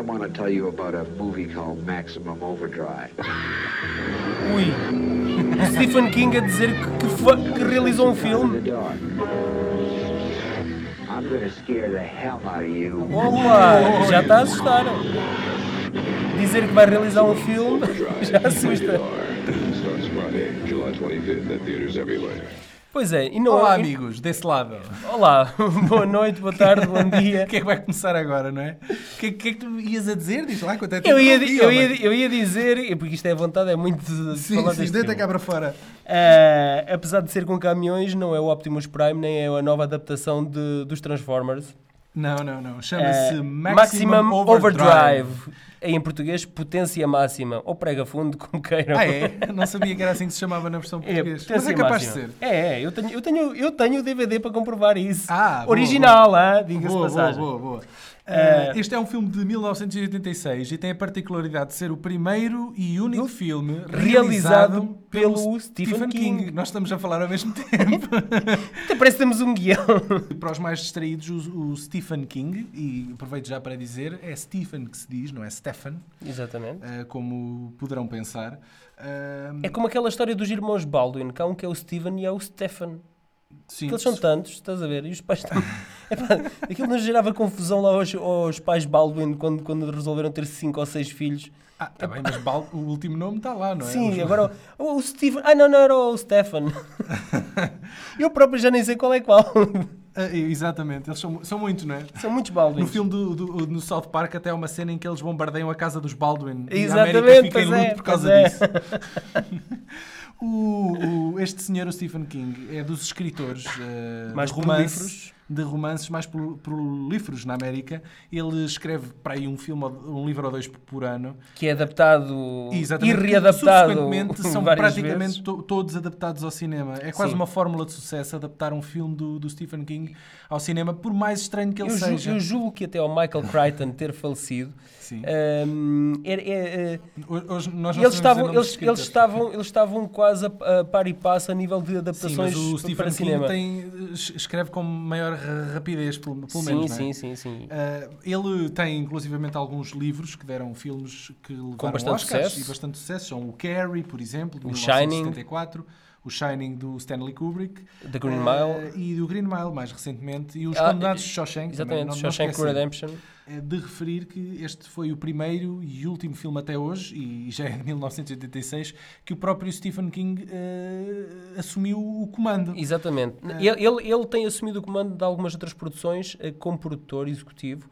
I want to tell you about a movie called Maximum Overdrive. Ui. Stephen King a dizer que, que, que realizou um filme. I'm gonna scare the hell out of you. Opa, já está a assustar. Dizer que vai realizar um filme já assusta. Starts Friday, July 25th at theaters everywhere. Pois é, e não Olá, e- amigos, desse lado. Olá, boa noite, boa tarde, bom dia. O que é que vai começar agora, não é? O que, é- que é que tu ias a dizer? Diz lá quanto é Eu ia, tempo eu, ia, eu ia dizer, porque isto é vontade, é muito de Sim, falar sim, deste cá para fora. Ah, apesar de ser com caminhões, não é o Optimus Prime, nem é a nova adaptação de- dos Transformers. Não, não, não. Chama-se Ah, Maximum, Overdrive. Em português, potência máxima, ou prega fundo, como queiram. Ah, é? Não sabia que era assim que se chamava na versão É, portuguesa. Mas potência é capaz de máxima. ser. É, é, eu tenho, eu, tenho, eu tenho o DVD para comprovar isso. Ah, Original, ah, diga-se Boa, boa, passagem. boa, boa. Ah, este é um filme de 1986 e tem a particularidade de ser o primeiro e único filme Realizado pelo Stephen King. Nós estamos a falar ao mesmo tempo. Até parece que temos um guião. Para os mais distraídos, o, o Stephen King, e aproveito já para dizer, é Stephen que se diz, não é Stephen, Exatamente. ah, como poderão pensar. Ah, É como aquela história dos irmãos Baldwin, que há um que é o Steven e é o Stephen. sim, Que eles são tantos, estás a ver? E os pais também. Epá, aquilo nos gerava confusão lá aos, aos pais Baldwin quando, quando resolveram ter cinco ou seis filhos. Ah, tá bem, mas Bal- o último nome está lá, não é? Sim, agora o, o Steven. Ah, não, não, era o Stefan. Eu próprio já nem sei qual é qual. Ah, exatamente, eles são, são muitos, não é? São muitos Baldwins. No filme do, do- no South Park até há uma cena em que eles bombardeiam a casa dos Baldwin. e a Exatamente, América fica em pois é, luto por causa é. disso. O- o- este senhor, o Stephen King, é dos escritores eh, Mais de, romance, prolíferos. De romances mais pro- prolíferos na América. Ele escreve para aí um filme, um livro ou dois por, ano. Que é adaptado Exatamente, e readaptado subsequentemente são praticamente to- todos adaptados ao cinema. É quase Sim. uma fórmula de sucesso adaptar um filme do, do Stephen King ao cinema, por mais estranho que ele Eu, seja. eu julgo que até ao Michael Crichton ter falecido, Sim. hum, era- é- é- Hoje- Hoje nós não eles, estavam, eles, eles, estavam, eles estavam quase a, a par e passo a nível de Sim, adaptações mas o para Stephen King cinema. tem, es- escreve com maior rapidez, pelo, pelo sim, menos. não é? sim, sim, sim. Ah, ele tem inclusivamente alguns livros que deram filmes que levaram bastante Oscars sucesso. e bastante sucesso. São o Carrie, por exemplo, de O 1974, o Shining do Stanley Kubrick The Green ah, Mile. e do Green Mile, mais recentemente, e os Ah, Condenados de Shawshank. Exatamente, não- não Shawshank esquecer. Redemption. É de referir que este foi o primeiro e último filme até hoje, e já é de 1986, que o próprio Stephen King ah, assumiu o comando. Exatamente. É. Ele, ele, ele tem assumido o comando de algumas outras produções eh, como produtor executivo,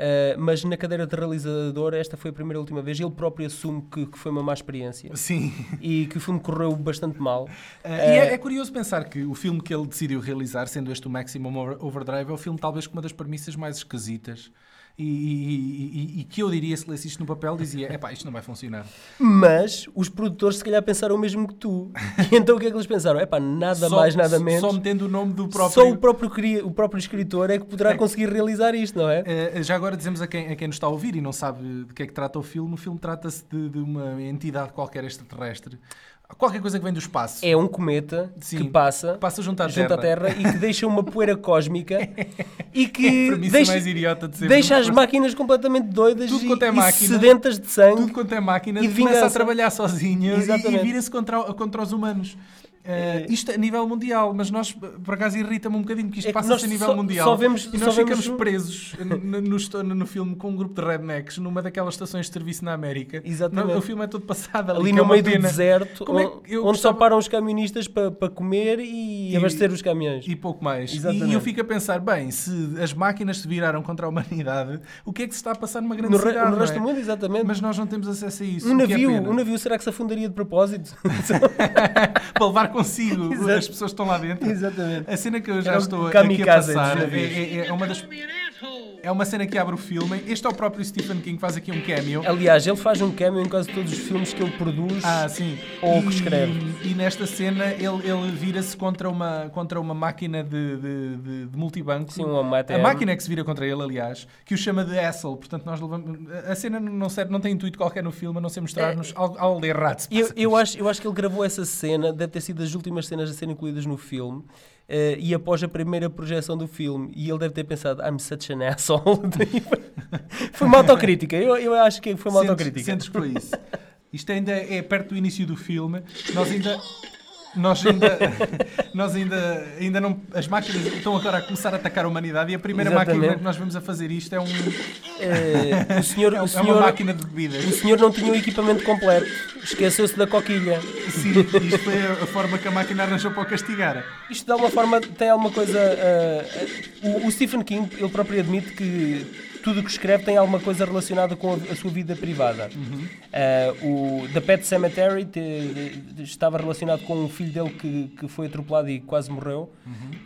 eh, mas na cadeira de realizador esta foi a primeira e última vez. Ele próprio assume que, que foi uma má experiência Sim. e que o filme correu bastante mal. Uh, e é, é curioso pensar que o filme que ele decidiu realizar, sendo este o Maximum Over- Overdrive, é o filme talvez com uma das premissas mais esquisitas. E, e- e- e que eu diria, se lesse isto no papel, dizia: epá, isto não vai funcionar. Mas os produtores se calhar pensaram o mesmo que tu. E então o que é que eles pensaram? É pá, nada Só- mais, nada menos. Só metendo o nome do próprio. Só o próprio, o próprio escritor é que poderá É. conseguir realizar isto, não é? Uh, já agora dizemos a quem, a quem nos está a ouvir e não sabe de que é que trata o filme: o filme trata-se de, de uma entidade qualquer extraterrestre, qualquer coisa que vem do espaço, É um cometa Sim. que passa, que passa junto à junto à Terra. Terra e que deixa uma poeira cósmica e É que premissa deixa, mais idiota de sempre. deixa as máquinas completamente doidas Tudo e, quanto é e máquina, sedentas de sangue. tudo quanto é máquina, E começa a trabalhar sozinho e- e, vira-se contra, contra os humanos. Uh, É. isto a nível mundial, mas nós, por acaso, irrita-me um bocadinho que isto É passa-se a nível só- mundial. só vemos- e nós vemos ficamos um- presos no, no, no filme com um grupo de rednecks numa daquelas estações de serviço na América. Exatamente. No- o filme é todo passado ali, Ali é no uma meio do pena. deserto, Como é onde, onde só gostava- param os camionistas para para comer e, E- abastecer os caminhões. E pouco mais. Exatamente. E eu fico a pensar, bem, se as máquinas se viraram contra a humanidade, o que é que se está a passar numa grande no, re- cidade? no não resto é? do mundo, exatamente. Mas nós não temos acesso a isso. um é navio, um navio será que se afundaria de propósito? para levar consigo Exato. as pessoas estão lá dentro. exatamente. A cena que eu já Era estou aqui a passar é, é- é uma das. É uma cena que abre o filme. Este é o próprio Stephen King que faz aqui um cameo. Aliás, ele faz um cameo em quase todos os filmes que ele produz. Ah, sim. Ou e, que escreve. E nesta cena ele, ele vira-se contra uma, contra uma máquina de, de, de- de multibanco. Sim, uma A ATM. máquina é que se vira contra ele, aliás, que o chama de Hassel. Portanto, nós levamos. A cena não, serve, não tem intuito qualquer no filme, a não ser mostrar-nos algo, algo de errado. se Eu, eu, acho, eu acho que ele gravou essa cena, deve ter sido das últimas cenas a serem incluídas no filme. Eh, e após a primeira projeção do filme, e ele deve ter pensado, I'm such an asshole. foi uma autocrítica, eu, eu acho que foi uma Sentes- autocrítica. Sentes foi isso. Isto ainda é perto do início do filme. Nós ainda. Nós ainda, nós ainda, ainda não. As máquinas estão agora a começar a atacar a humanidade e a primeira Exatamente. máquina que nós vemos a fazer isto é, um, Eh, o senhor, é, o um- é senhor, uma máquina de bebidas. o senhor não tinha o equipamento completo, esqueceu-se da coquilha. Sim, isto foi a, a forma que a máquina arranjou para o castigar. Isto de alguma forma tem alguma coisa. ah, o, o Stephen King, ele próprio admite que tudo o que escreve tem alguma coisa relacionada com a, a sua vida privada. Ah, o The Pet Cemetery te- te- estava relacionado com um filho dele que, que foi atropelado e quase morreu.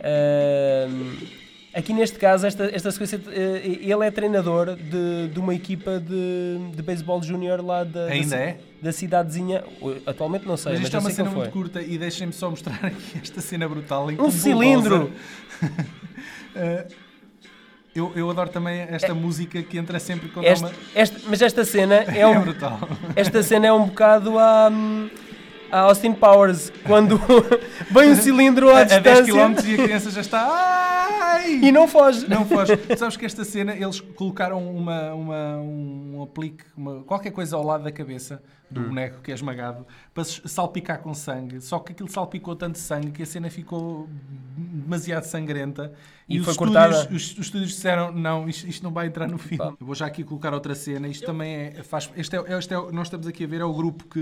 Ah, aqui neste caso, esta, esta sequência, eh, ele é treinador de, de uma equipa de, de beisebol júnior lá da, da Ainda ci- é? da cidadezinha. Atualmente não sei, Mas mas, isto é uma cena muito curta e deixem-me só mostrar aqui esta cena brutal. Um cilindro! Eh, eu, eu adoro também esta música que entra sempre quando Este- uma. este- mas esta cena é É um, brutal. esta cena é um bocado a, a Austin Powers, quando vem um cilindro à A, a 10 distância km e a criança já está. Ai! e não foge. Não foge. Tu Sabes que esta cena eles colocaram uma, uma- um aplique, uma- qualquer coisa ao lado da cabeça do Hum. boneco que é esmagado para salpicar com sangue. Só que aquilo salpicou tanto sangue que a cena ficou demasiado sangrenta. E os foi estúdios, cortada? Os, os estúdios disseram: não, isto, isto não vai entrar no filme. Pá. Eu vou já aqui colocar outra cena. Isto também é. Faz, este é, este é, nós estamos aqui a ver, é o grupo que.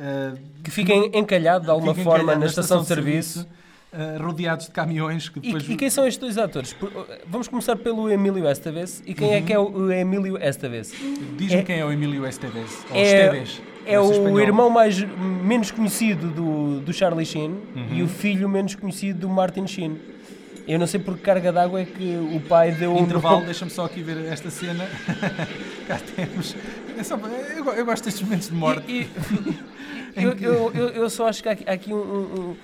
Ah, Que fica en- encalhado de alguma forma encalhado na estação de serviço. ah, rodeados de caminhões que E, depois. e quem são estes dois atores? Por- Vamos começar pelo Emílio Esteves. E quem é que é o Emílio Esteves? Diz-me É- quem é o Emílio Esteves. Ou É, Esteves. é o espanhol. irmão mais, menos conhecido do, do Charlie Sheen Uhum. e o filho menos conhecido do Martin Sheen. Eu não sei por que carga d'água é que o pai deu um Intervalo, deixa-me só aqui ver esta cena. Cá temos. É só- eu, eu gosto destes momentos de morte. E- e- eu, eu, eu, eu só acho que há aqui, um, um-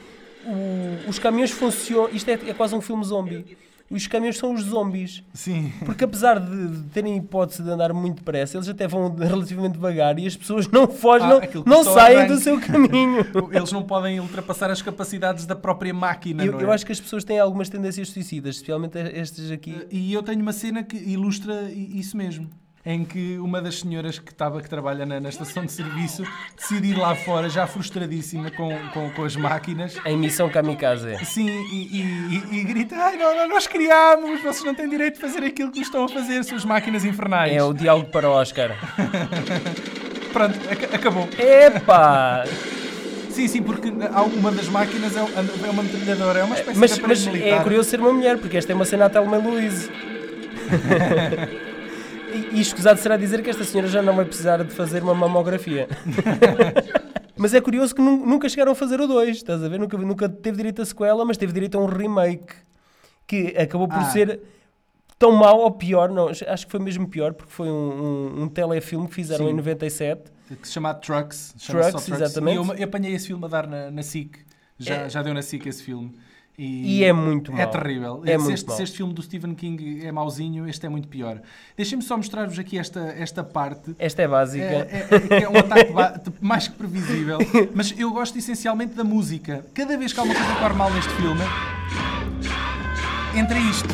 um- os caminhões funcionam. Isto é, é quase um filme zombie. Os caminhões são os zombies. Sim. Porque apesar de, de terem hipótese de andar muito depressa, eles até vão relativamente devagar e as pessoas não fogem, Ah, não, não saem do seu caminho. Eles não podem ultrapassar as capacidades da própria máquina. Eu, não eu é? acho que as pessoas têm algumas tendências suicidas, especialmente estas aqui. E eu tenho uma cena que ilustra isso mesmo. Em que uma das senhoras que, estava, que trabalha na, na estação de serviço decide ir lá fora, já frustradíssima com, com, com as máquinas, A emissão kamikaze. Sim, e, e- e- grita: Ai, não, não, nós criámos, vocês não têm direito de fazer aquilo que nos estão a fazer, suas máquinas infernais. É o diálogo para o Oscar. Pronto, ac- acabou. Epá! Sim, sim, porque uma das máquinas é, é uma metralhadora, é uma espécie Mas, de mas aparelho é militar. curioso ser uma mulher, porque esta é uma cena à Telma Louise. E, e escusado será dizer que esta senhora já não vai precisar de fazer uma mamografia. mas é curioso que nun- nunca chegaram a fazer o 2, estás a ver? Nunca, nunca teve direito a sequela, mas teve direito a um remake que acabou por Ah. ser tão mau ou pior, não, acho que foi mesmo pior, porque foi um, um, um telefilme que fizeram Sim. em 97. Que se chama Trucks. chama-se Trucks, só exatamente. E eu, eu apanhei esse filme a dar na, na SIC. Já, É. já deu na SIC esse filme. E é muito É mau. terrível. É se, este, se este filme do Stephen King é mauzinho, este é muito pior. Deixem-me só mostrar-vos aqui esta, esta parte. Esta é básica. É, é- é um ataque mais que previsível, mas eu gosto essencialmente da música. Cada vez que há uma coisa que corre mal neste filme, entra isto.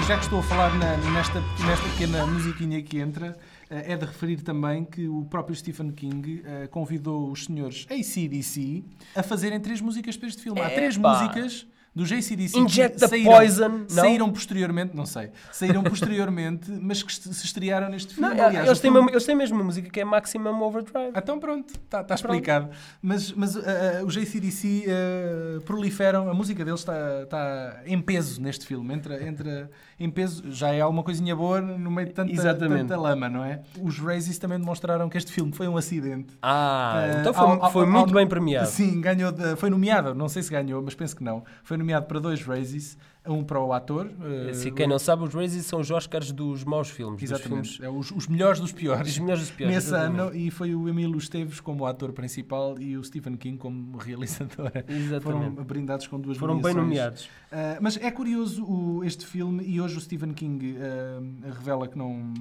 E já que estou a falar na- nesta, nesta pequena musiquinha que entra, eh, é de referir também que o próprio Stephen King eh, convidou os senhores ACDC a fazerem três músicas para este filme. Há três Epá. músicas dos ACDC Inject the saíram, poison, não? saíram posteriormente, não sei, saíram posteriormente, mas que se estrearam neste filme. Não, Aliás, eles, o têm mesmo, eles têm mesmo uma música que é Maximum Overdrive. então pronto, está explicado. Mas, mas uh, uh, os ACDC uh, proliferam, a música deles está está em peso neste filme. Entra, entra em peso, já é alguma coisinha boa no meio de tanta, Exatamente. tanta lama, não é? Os Razzies também demonstraram que este filme foi um acidente. Ah, então foi, ao- ao- foi ao- muito ao- bem premiado. Sim, ganhou, de- foi nomeado, não sei se ganhou, mas penso que não. Foi nomeado para dois Razzies. um para o ator. eh, Se quem não sabe, os Razzies são os Oscars dos maus filmes. Exatamente. filmes- É os, os melhores dos piores. Os melhores dos piores. Nesse exatamente. ano, e foi o Emílio Esteves como ator principal e o Stephen King como realizador. Exatamente. Foram brindados com duas Foram bem nomeações. nomeados. Uh, mas é curioso o- este filme e hoje o Stephen King uh, revela que não.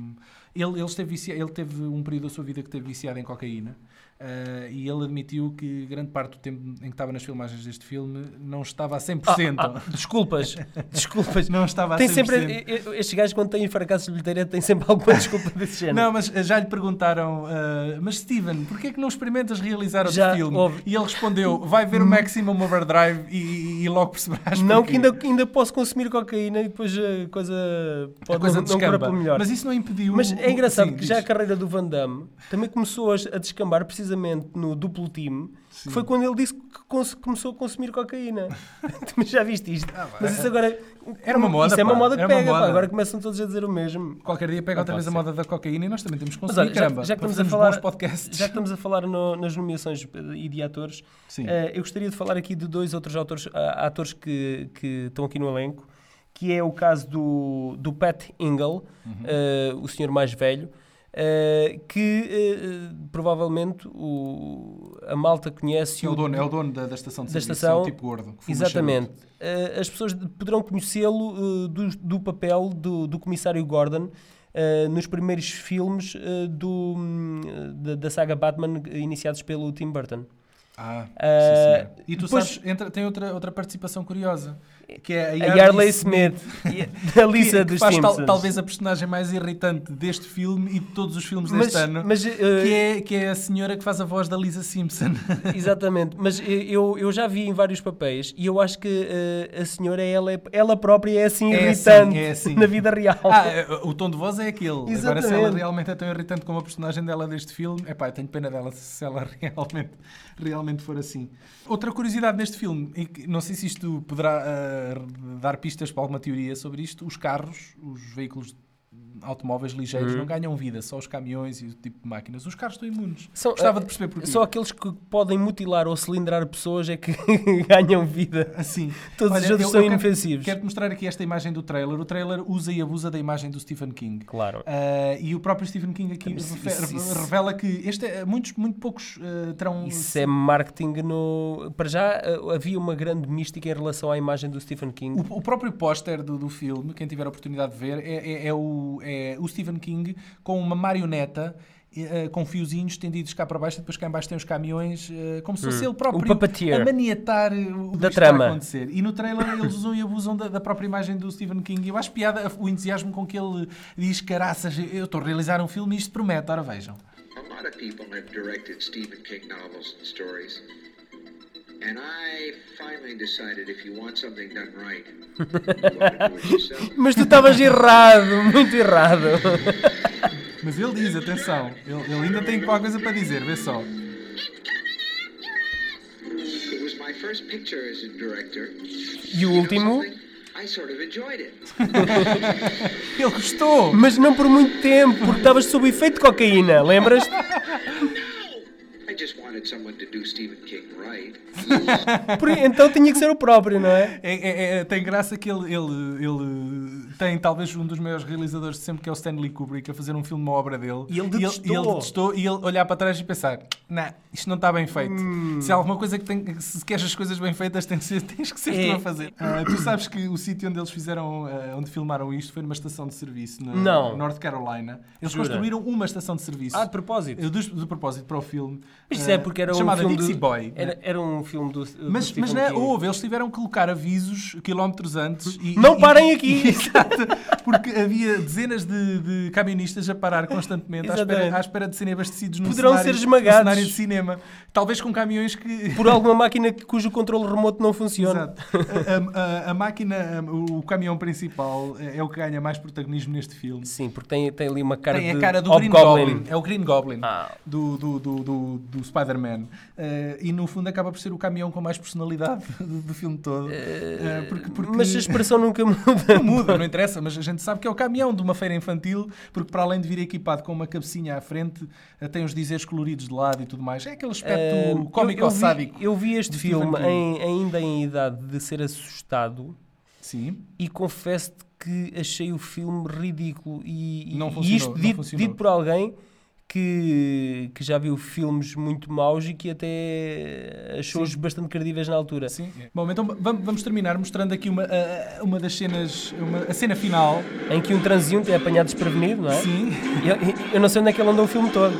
Ele, ele, esteve vicia- ele teve um período da sua vida que esteve viciado em cocaína uh, e ele admitiu que grande parte do tempo em que estava nas filmagens deste filme não estava a 100%. Ah, ah, desculpas, desculpas. Não estava a Tem 100%. sempre, estes gajos, quando têm fracassos de bilheteria, têm sempre alguma desculpa desse género. Não, mas uh, já lhe perguntaram, uh, mas Steven, porquê é que não experimentas realizar outro Já filme? houve. E ele respondeu: vai ver o Maximum Overdrive e, e logo perceberás. Não, porquê." que ainda, ainda posso consumir cocaína e depois a coisa pode a coisa não, não para melhor. Mas isso não impediu. Mas é engraçado Sim, que já a carreira do Van Damme também começou a, descambar precisamente no duplo team, que foi quando ele disse que começou a consumir cocaína. Já viste isto? Mas isso agora. Ah, Era uma moda, Isso é uma pá, moda que era pega, pá. moda. Agora começam todos a dizer o mesmo. Qualquer dia pega outra vez a moda da cocaína e nós também temos que olha, já, caramba. já que para estamos a falar, já que estamos a falar no- nas nomeações e de atores, Sim. eh, eu gostaria de falar aqui de dois outros autores, ah, atores que, que estão aqui no elenco, que é o caso do, do Pat Ingle, Uhum. eh, o senhor mais velho, eh, que eh, provavelmente o, a malta conhece É o dono, é o dono da, da estação de Da serviço, estação, é o tipo gordo. Exatamente. Eh, as pessoas poderão conhecê-lo do, do papel do, do comissário Gordon nos primeiros filmes do, hum, da, da saga Batman iniciados pelo Tim Burton. Ah, sim, Ah, senhor. E tu depois- sabes, entra- tem outra, outra participação curiosa, que é a A Yardley, Yarley Smith, e a Lisa que, que faz tal- talvez a personagem mais irritante deste filme e de todos os filmes mas, deste ano, mas, eh, que, é, que é a senhora que faz a voz da Lisa Simpson. Exatamente, mas eu, eu já vi em vários papéis e eu acho que eh, a senhora, ela, é- ela própria é assim É assim, irritante é assim. na vida real. Ah, eh, o tom de voz é aquele. Agora, se ela Exatamente. realmente é tão irritante como a personagem dela deste filme, epá, eu tenho pena dela se ela realmente, realmente for assim. Outra curiosidade neste filme, e não sei se isto poderá ah, dar pistas para alguma teoria sobre isto, os carros, os veículos automóveis ligeiros Uhum. não ganham vida, só os caminhões e o tipo de máquinas. Os carros estão imunes. São- Gostava eh, de perceber porquê. Só aqueles que podem mutilar ou cilindrar pessoas é que ganham vida. Assim. Todos os outros eu- são eu quero- inofensivos. Quero mostrar aqui esta imagem do trailer. O trailer usa e abusa da imagem do Stephen King. Claro. Ah, e o próprio Stephen King aqui Isso- isso- isso- revela que este é, muitos, muito poucos ah, terão. Isso é marketing no. Para já eh, havia uma grande mística em relação à imagem do Stephen King. O, o próprio póster do, do filme, quem tiver a oportunidade de ver, é, é- é o, é o Stephen King com uma marioneta. eh, com fiozinhos estendidos cá para baixo, e depois cá em baixo tem os caminhões, eh, como se fosse ele próprio Hum. O puppeteer. a maniatar o Da que está a trama. acontecer. E no trailer eles usam e abusam da, da própria imagem do Stephen King. Eu acho piada o entusiasmo com que ele diz: caraças, eu estou a realizar um filme e isto promete. Ora vejam. A lot of people have directed Stephen King novels and stories. And I finally decided if you want something done right. Mas tu estavas errado, muito errado. Mas ele diz, atenção, ele, ele ainda tem qualquer coisa para dizer, vê só. It was my first picture as a director. E o último, something? I sort of enjoyed it. Ele gostou! mas não por muito tempo, porque estavas sob efeito de cocaína, lembras-te? I just Então tinha que ser o próprio, não é? É, é- é- tem graça que ele, ele, ele tem talvez um dos maiores realizadores de sempre, que é o Stanley Kubrick, a fazer um filme, uma obra dele. E ele e detestou. ele, detestou, e ele olhar para trás e pensar: Nah, isto não está bem feito. Hum. Se há alguma coisa que tem, se queres as coisas bem feitas, tem que ser, tens que ser É. tu a fazer. Ah, tu sabes que o sítio onde eles fizeram, ah, onde filmaram isto, foi numa estação de serviço na Não. North Carolina. Eles Jura? construíram uma estação de serviço. Ah, de propósito. Do, do propósito para o filme. Isto ah, é porque era um chamada filme Dixie do, Boy. Era, era um filme do, do Mas, mas não é, houve, eles tiveram que colocar avisos quilómetros antes. E, Não e- parem aqui! Exato, porque havia dezenas de, de camionistas a parar constantemente à espera, à espera de serem abastecidos num Poderão cenário, ser esmagados. cenário de cinema. Talvez com caminhões que... Por alguma máquina cujo controle remoto não funciona. Exato. A, a- a máquina, o caminhão principal é é o que ganha mais protagonismo neste filme. Sim, porque tem, tem ali uma cara Tem de a cara do Green Hobgoblin. Goblin. É o Green Goblin Ah. do, do, do, do, do Spider-Man. Eh, e no fundo acaba por ser o caminhão com mais personalidade do, do filme todo. Eh, porque, porque Mas a expressão nunca muda. não muda, não interessa, mas a gente sabe que é o caminhão de uma feira infantil, porque para além de vir equipado com uma cabecinha à frente, tem os dizeres coloridos de lado e tudo mais. É aquele aspecto Ah, cómico ou sádico. vi, eu vi este filme em- ainda em idade de ser assustado Sim. e confesso que achei o filme ridículo e, Não e funcionou, isto dito, funcionou. dito por alguém que, que já viu filmes muito maus e que até achou-os bastante credíveis na altura. Sim. Bom, então vamos, terminar mostrando aqui uma, uma das cenas, uma, a cena final. Em que um transeunte é apanhado desprevenido, não é? Sim. Eu, eu não sei onde é que ele andou o filme todo.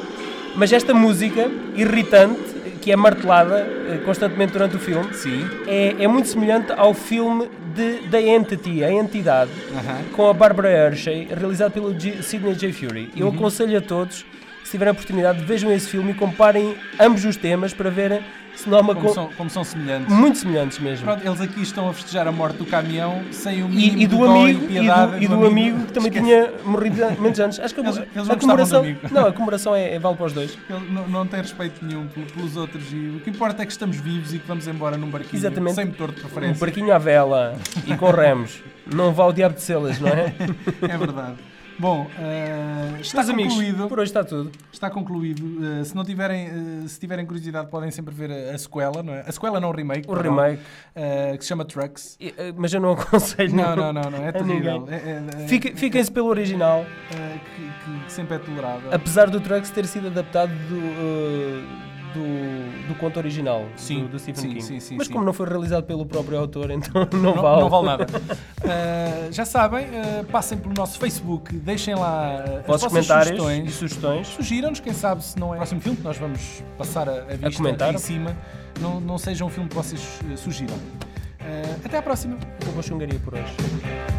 Mas esta música irritante, que é martelada eh, constantemente durante o filme, Sim. é, é muito semelhante ao filme de The Entity, A Entidade, Aham. com a Barbara Hershey, realizado pelo G- Sidney J. Fury. Eu Uhum. aconselho a todos, se tiverem a oportunidade, vejam esse filme e comparem ambos os temas para verem se não há uma Como co- são, como são semelhantes. muito semelhantes mesmo. Pronto, eles aqui estão a festejar a morte do caminhão sem o E, mínimo e do de dó amigo, e piedade do, e do amigo que também Esquece. tinha morrido há muitos anos. Acho que Eles- eles a do comemoração. amigo. Não, a comemoração é, é vale para os dois. Ele não, não tem respeito nenhum pel- pelos outros e o que importa é que estamos vivos e que vamos embora num barquinho Exatamente. sem motor de Um preferência. barquinho à vela e com remos. Não vá ao diabo de selas, não é? É verdade. Bom, eh, está Meus amigos, concluído. por hoje está tudo. Está concluído. Eh, se não tiverem, eh, se tiverem curiosidade, podem sempre ver a, a sequela, não é? A sequela não o remake. O perdão, remake. que se chama Trucks. E, Mas eu não aconselho. Não, não, não, não é terrível. É- é- é- Fique- Fiquem-se pelo original, que, que- sempre é tolerável. apesar do Trucks ter sido adaptado do, do, do conto original Sim, do, do Stephen sim, King. sim, sim, Mas como não foi realizado pelo próprio autor, então não, não, vale. não vale nada. Uh, já sabem, uh, passem pelo nosso Facebook, deixem lá uh, as Vossos comentários e sugestões. sugestões. Sugiram-nos, quem sabe se não é o próximo filme que nós vamos passar a, a vista comentar. em cima, não, não seja um filme que vocês sugiram. Até à próxima. Acabou a chungaria por hoje.